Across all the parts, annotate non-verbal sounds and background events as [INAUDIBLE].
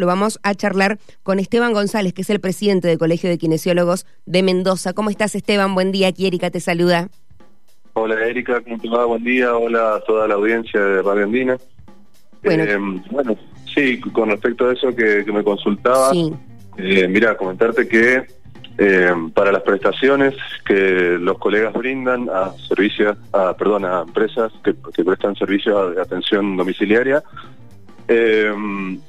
Lo vamos a charlar con Esteban González, que es el presidente del Colegio de Kinesiólogos de Mendoza. ¿Cómo estás, Esteban? Buen día. Aquí Erika te saluda. Hola, Erika. ¿Cómo te va? Buen día. Hola a toda la audiencia de Radio Andina. Bueno, eh, bueno sí, con respecto a eso que, me consultaba, sí. eh, mira, comentarte que eh, para las prestaciones que los colegas brindan a servicios, a, perdón, a empresas que, que prestan servicios de atención domiciliaria, eh,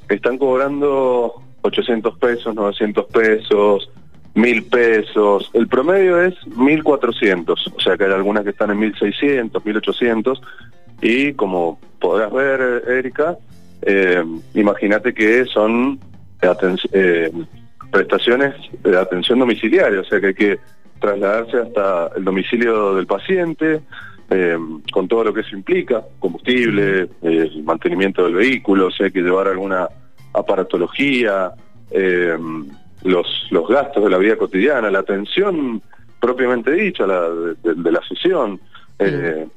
están cobrando 800 pesos, 900 pesos, 1000 pesos. El promedio es 1400, o sea que hay algunas que están en 1600, 1800. Y como podrás ver, Erika, eh, imagínate que son eh, prestaciones de atención domiciliaria, o sea que hay que trasladarse hasta el domicilio del paciente, eh, con todo lo que eso implica, combustible, eh, el mantenimiento del vehículo, si hay que llevar alguna aparatología, eh, los, los gastos de la vida cotidiana, la atención propiamente dicha la, de, la sesión.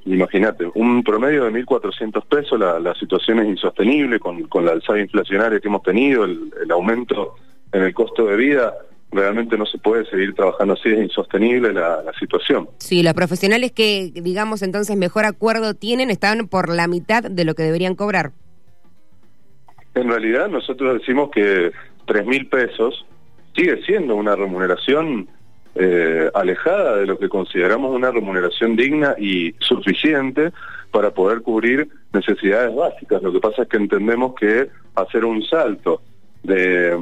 Imagínate, un promedio de 1.400 pesos, la, la, situación es insostenible con, con la alzada inflacionaria que hemos tenido, el, el aumento en el costo de vida realmente no se puede seguir trabajando así, es insostenible la, situación. Sí, los profesionales que, digamos, entonces mejor acuerdo tienen están por la mitad de lo que deberían cobrar. En realidad nosotros decimos que tres mil pesos sigue siendo una remuneración eh, alejada de lo que consideramos una remuneración digna y suficiente para poder cubrir necesidades básicas. Lo que pasa es que entendemos que hacer un salto de,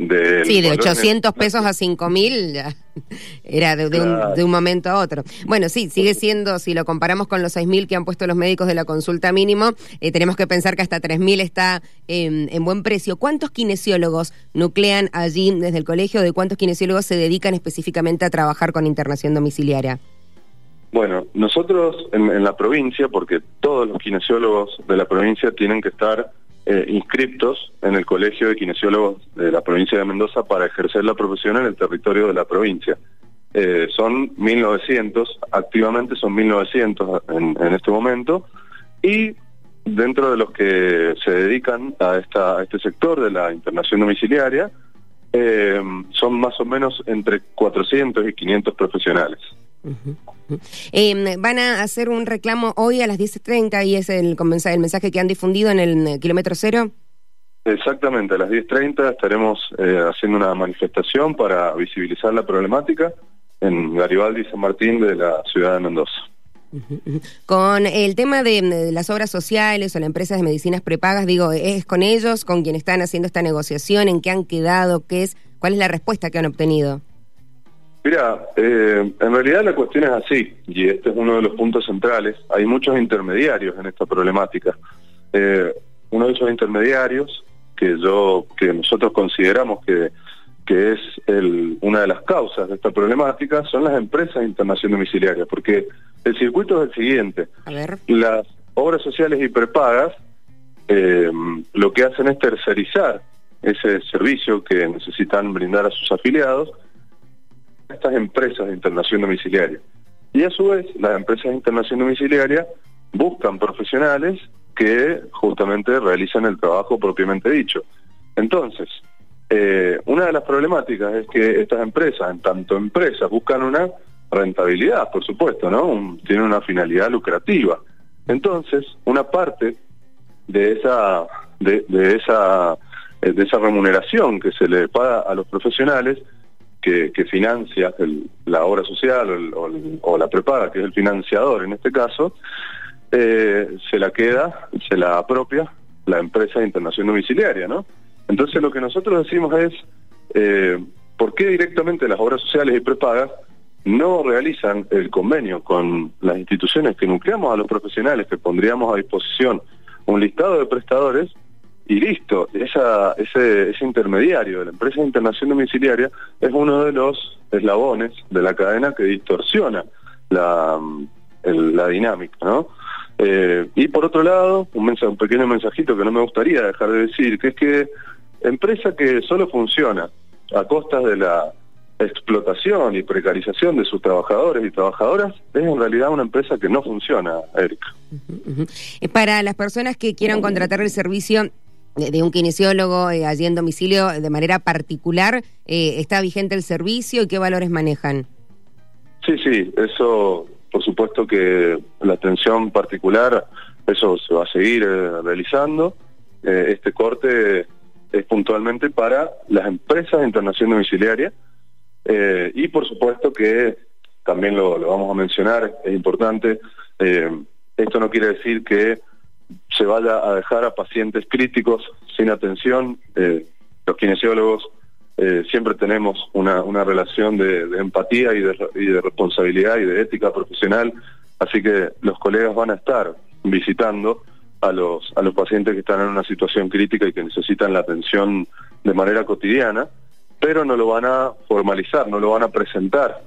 mm, sí, de 800 pesos a 5 mil [LAUGHS] era de, un, momento a otro. Bueno, sí, sigue siendo, si lo comparamos con los 6 mil que han puesto los médicos de la consulta mínimo, eh, tenemos que pensar que hasta 3 mil está en buen precio. ¿Cuántos kinesiólogos nuclean allí desde el colegio? ¿De cuántos kinesiólogos se dedican específicamente a trabajar con internación domiciliaria? Bueno, nosotros en la provincia, porque todos los kinesiólogos de la provincia tienen que estar eh, inscriptos en el Colegio de Kinesiólogos de la provincia de Mendoza para ejercer la profesión en el territorio de la provincia. Eh, son 1.900, activamente son 1.900 en, este momento, y dentro de los que se dedican a, esta, este sector de la internación domiciliaria, eh, son más o menos entre 400 y 500 profesionales. Em, van a hacer un reclamo hoy a las 10.30 y es el, el mensaje que han difundido en el eh, kilómetro cero. Exactamente, a las 10.30 estaremos eh, haciendo una manifestación para visibilizar la problemática en Garibaldi y San Martín de la ciudad de Mendoza. Con el tema de, las obras sociales o las empresas de medicinas prepagas, digo, ¿es con ellos, con quienes están haciendo esta negociación? ¿En qué han quedado? ¿Qué es? ¿Cuál es la respuesta que han obtenido? Mira, eh, en realidad la cuestión es así, y este es uno de los puntos centrales. Hay muchos intermediarios en esta problemática. Eh, uno de esos intermediarios que yo, que nosotros consideramos que, que es el, una de las causas de esta problemática son las empresas de internación domiciliaria, porque el circuito es el siguiente. Las obras sociales y prepagas eh, lo que hacen es tercerizar ese servicio que necesitan brindar a sus afiliados estas empresas de internación domiciliaria. Y a su vez, las empresas de internación domiciliaria buscan profesionales que justamente realizan el trabajo propiamente dicho. Entonces, eh, una de las problemáticas es que estas empresas, en tanto empresas, buscan una rentabilidad, por supuesto, ¿no? tienen una finalidad lucrativa. Entonces, una parte de esa, de, de esa, eh, de esa remuneración que se le paga a los profesionales que, financia la obra social o, la prepaga, que es el financiador en este caso, eh, se la queda, se la apropia la empresa de internación domiciliaria, ¿no? Entonces lo que nosotros decimos es, eh, ¿por qué directamente las obras sociales y prepagas no realizan el convenio con las instituciones que nucleamos a los profesionales, que pondríamos a disposición un listado de prestadores y listo, ese, intermediario de la empresa de internación domiciliaria es uno de los eslabones de la cadena que distorsiona la, la dinámica, ¿no? Eh, y por otro lado, un, pequeño mensajito que no me gustaría dejar de decir, que es que empresa que solo funciona a costas de la explotación y precarización de sus trabajadores y trabajadoras es en realidad una empresa que no funciona, Erika. Para las personas que quieran contratar el servicio de, un kinesiólogo allí en domicilio de manera particular, ¿está vigente el servicio y qué valores manejan? Sí, sí, eso por supuesto que la atención particular, eso se va a seguir realizando. este corte es puntualmente para las empresas de internación domiciliaria eh, y por supuesto que también lo, vamos a mencionar, es importante, eh, esto no quiere decir que se vaya a dejar a pacientes críticos sin atención, eh, los kinesiólogos siempre tenemos una, una relación de, empatía y de, y de responsabilidad y de ética profesional, así que los colegas van a estar visitando a los, a los pacientes que están en una situación crítica y que necesitan la atención de manera cotidiana, pero no lo van a formalizar, no lo van a presentar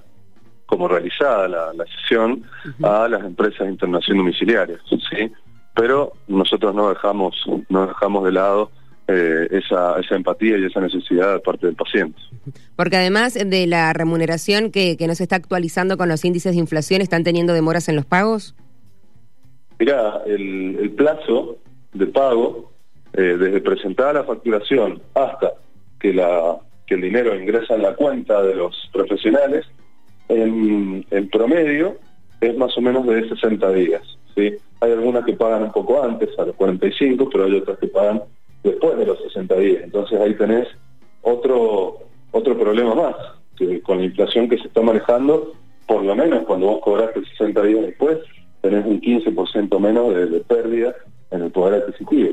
como realizada la, sesión a las empresas de internación domiciliaria, ¿sí? Pero nosotros no dejamos, no dejamos de lado eh, esa, esa empatía y esa necesidad de parte del paciente. Porque además de la remuneración que, que no se está actualizando con los índices de inflación, ¿están teniendo demoras en los pagos? Mira, el, plazo de pago, eh, desde presentada la facturación hasta que, la, que el dinero ingresa en la cuenta de los profesionales, en, promedio es más o menos de 60 días. ¿Sí? Hay algunas que pagan un poco antes, a los 45, pero hay otras que pagan después de los 60 días. Entonces ahí tenés otro, otro problema más, que con la inflación que se está manejando, por lo menos cuando vos cobraste 60 días después, tenés un 15% menos de, pérdida en el poder adquisitivo.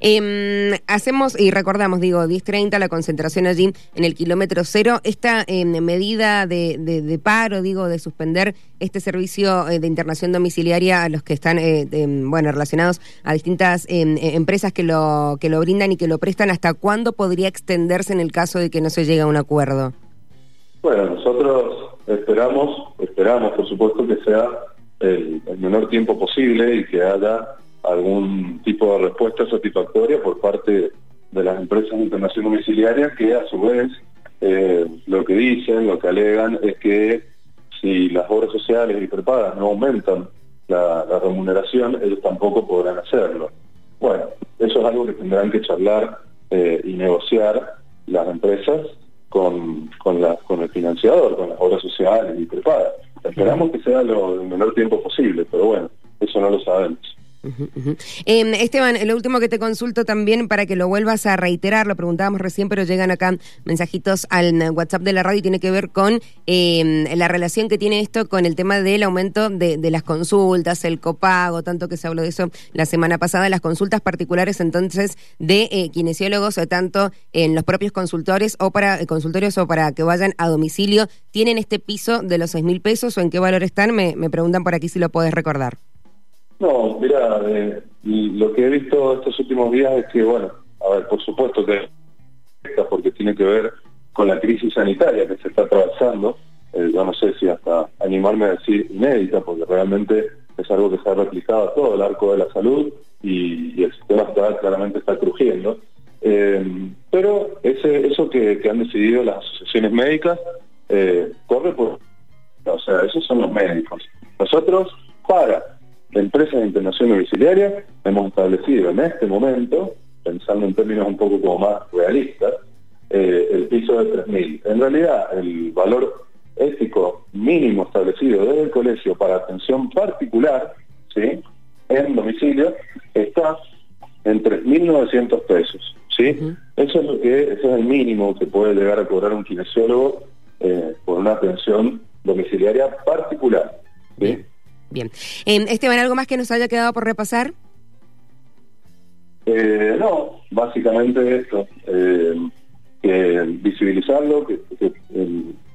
Em, hacemos y recordamos, digo, 10.30 la concentración allí en el kilómetro cero. Esta em, medida de, paro, digo, de suspender este servicio eh, de internación domiciliaria a los que están, eh, bueno, relacionados a distintas em, e, empresas que lo, que lo brindan y que lo prestan, ¿hasta cuándo podría extenderse en el caso de que no se llegue a un acuerdo? Bueno, nosotros esperamos, esperamos por supuesto que sea el, menor tiempo posible y que haya algún tipo de respuesta satisfactoria por parte de las empresas de internación domiciliaria que a su vez eh, lo que dicen, lo que alegan es que si las obras sociales y prepagas no aumentan la, remuneración, ellos tampoco podrán hacerlo. Bueno, eso es algo que tendrán que charlar eh, y negociar las empresas con, con, la, con el financiador, con las obras sociales y prepagas. Esperamos que sea lo, el menor tiempo posible, pero bueno, eso no lo sabemos. Em, Esteban, lo último que te consulto también para que lo vuelvas a reiterar, lo preguntábamos recién, pero llegan acá mensajitos al WhatsApp de la radio y tiene que ver con em, la relación que tiene esto con el tema del aumento de, las consultas, el copago, tanto que se habló de eso la semana pasada, las consultas particulares entonces de eh, kinesiólogos, eh, tanto en los propios consultores o para eh, consultorios o para que vayan a domicilio, ¿tienen este piso de los seis mil pesos o en qué valor están? Me, me preguntan por aquí si lo puedes recordar. No, mira, eh, lo que he visto estos últimos días es que, bueno, a ver, por supuesto que porque tiene que ver con la crisis sanitaria que se está atravesando, eh, yo no sé si hasta animarme a decir inédita, porque realmente es algo que se ha replicado a todo el arco de la salud y, el sistema actual claramente está crujiendo. Eh, pero eso que, que, han decidido las asociaciones médicas corre por... O sea, esos son los médicos. Nosotros, para empresas de internación domiciliaria hemos establecido en este momento, pensando en términos un poco como más realistas, eh, el piso de 3.000. En realidad, el valor ético mínimo establecido desde el colegio para atención particular, ¿sí? en domicilio, está en 3.900 pesos. ¿sí? Eso es lo que ese es el mínimo que puede llegar a cobrar un kinesiólogo eh, por una atención domiciliaria particular. ¿sí? Bien. Eh, Esteban, ¿algo más que nos haya quedado por repasar? Eh, no, básicamente esto, eh, que visibilizarlo, que,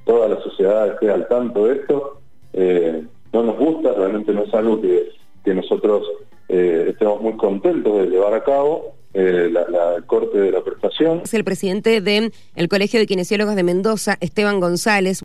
toda la sociedad esté al tanto de esto. Eh, no nos gusta, realmente no es algo que, que nosotros estemos muy contentos de llevar a cabo, la, corte de la prestación. Es el presidente del Colegio de Kinesiólogos de Mendoza, Esteban González.